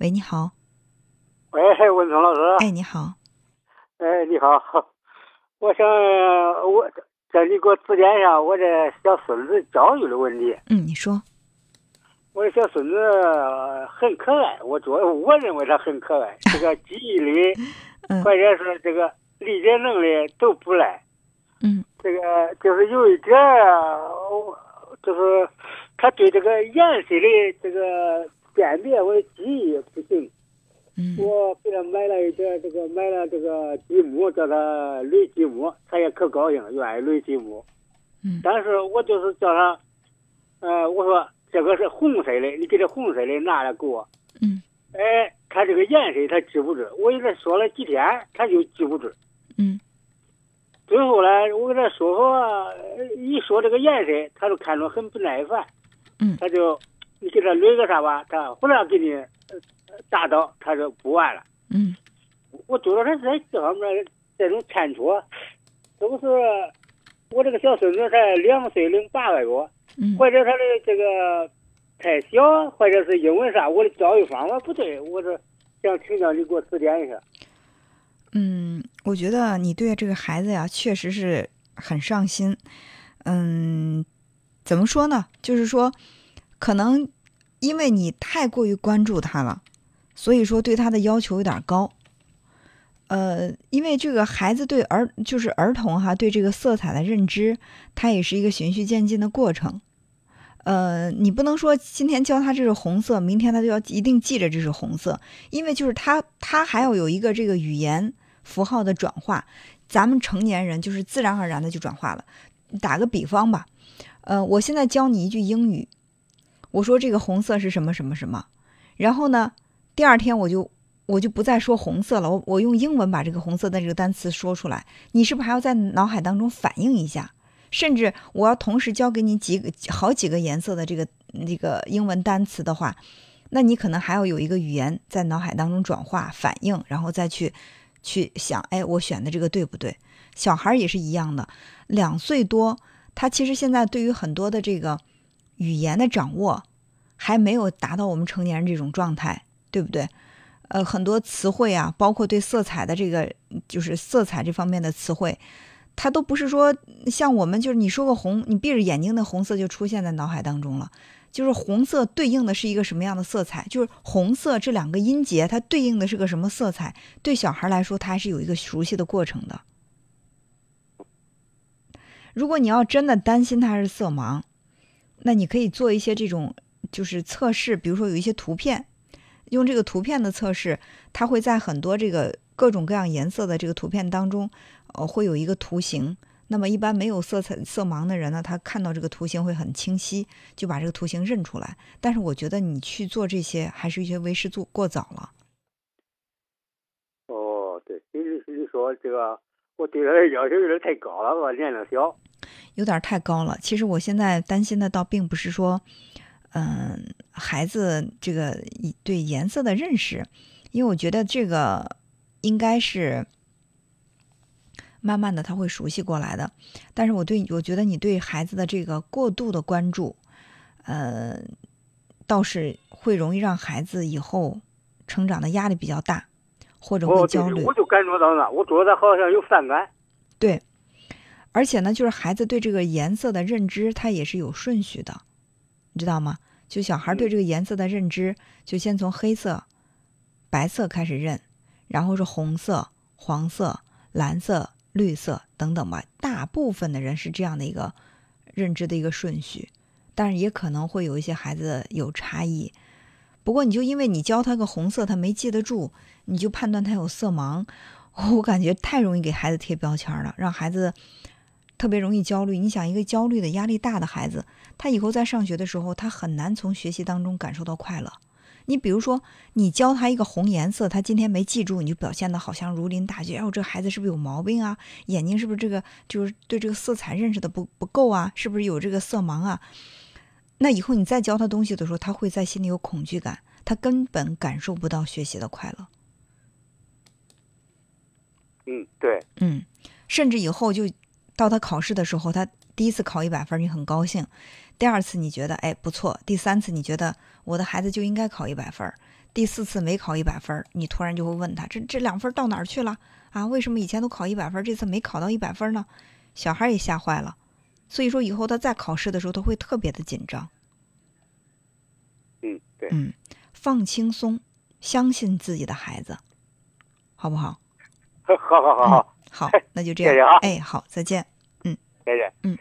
喂，你好。喂，文聪老师。哎，你好。哎，你好。我想我叫你给我指点一下我这小孙子教育的问题。嗯，你说。我的小孙子很可爱，我觉我认为他很可爱，这个 记忆力或者是这个理解能力都不赖。嗯。这个就是有一点儿，就是他对这个颜色的这个辨别我的记忆不行。嗯。我给他买了一点这个，买了这个积木，叫他垒积木，他也可高兴，愿意垒积木。嗯。但是我就是叫他，呃，我说。这个是红色的，你给这红色的拿来给我。嗯。哎，他这个颜色他记不住，我给他说了几天，他就记不住。嗯。最后呢，我给他说说，一说这个颜色，他就看着很不耐烦。嗯。他就，你给他垒个啥吧，他忽然给你打倒，他就不玩了。嗯。我觉得他在这方面这种欠缺，是不是？我这个小孙子才两岁零八个月。或者他的这个太小，或者是因为啥？我的教育方法不对，我是想请教你给我指点一下。嗯，我觉得你对这个孩子呀，确实是很上心。嗯，怎么说呢？就是说，可能因为你太过于关注他了，所以说对他的要求有点高。呃，因为这个孩子对儿就是儿童哈，对这个色彩的认知，他也是一个循序渐进的过程。呃，你不能说今天教他这是红色，明天他就要一定记着这是红色，因为就是他他还要有一个这个语言符号的转化。咱们成年人就是自然而然的就转化了。打个比方吧，呃，我现在教你一句英语，我说这个红色是什么什么什么，然后呢，第二天我就。我就不再说红色了，我我用英文把这个红色的这个单词说出来，你是不是还要在脑海当中反应一下？甚至我要同时教给你几个好几个颜色的这个这个英文单词的话，那你可能还要有一个语言在脑海当中转化反应，然后再去去想，哎，我选的这个对不对？小孩也是一样的，两岁多，他其实现在对于很多的这个语言的掌握还没有达到我们成年人这种状态，对不对？呃，很多词汇啊，包括对色彩的这个，就是色彩这方面的词汇，它都不是说像我们，就是你说个红，你闭着眼睛的红色就出现在脑海当中了。就是红色对应的是一个什么样的色彩？就是红色这两个音节，它对应的是个什么色彩？对小孩来说，他还是有一个熟悉的过程的。如果你要真的担心他是色盲，那你可以做一些这种就是测试，比如说有一些图片。用这个图片的测试，它会在很多这个各种各样颜色的这个图片当中，呃，会有一个图形。那么一般没有色彩色盲的人呢，他看到这个图形会很清晰，就把这个图形认出来。但是我觉得你去做这些，还是一些为时做过早了。哦，对，你你说这个，我对他的要求有点太高了，吧？年龄小，有点太高了。其实我现在担心的倒并不是说。嗯，孩子这个对颜色的认识，因为我觉得这个应该是慢慢的他会熟悉过来的。但是我对我觉得你对孩子的这个过度的关注，呃，倒是会容易让孩子以后成长的压力比较大，或者会焦虑。我就感觉到了，我觉得好像有反感。对，而且呢，就是孩子对这个颜色的认知，他也是有顺序的。你知道吗？就小孩对这个颜色的认知，就先从黑色、白色开始认，然后是红色、黄色、蓝色、绿色等等吧。大部分的人是这样的一个认知的一个顺序，但是也可能会有一些孩子有差异。不过，你就因为你教他个红色，他没记得住，你就判断他有色盲，我感觉太容易给孩子贴标签了，让孩子。特别容易焦虑。你想，一个焦虑的、压力大的孩子，他以后在上学的时候，他很难从学习当中感受到快乐。你比如说，你教他一个红颜色，他今天没记住，你就表现的好像如临大敌。哎，我这孩子是不是有毛病啊？眼睛是不是这个就是对这个色彩认识的不不够啊？是不是有这个色盲啊？那以后你再教他东西的时候，他会在心里有恐惧感，他根本感受不到学习的快乐。嗯，对，嗯，甚至以后就。到他考试的时候，他第一次考一百分，你很高兴；第二次你觉得哎不错；第三次你觉得我的孩子就应该考一百分；第四次没考一百分，你突然就会问他：这这两分到哪儿去了啊？为什么以前都考一百分，这次没考到一百分呢？小孩也吓坏了。所以说，以后他再考试的时候，他会特别的紧张。嗯，对。嗯，放轻松，相信自己的孩子，好不好？好好好好，好，那就这样。谢谢啊。哎，好，再见。嗯，再见。嗯。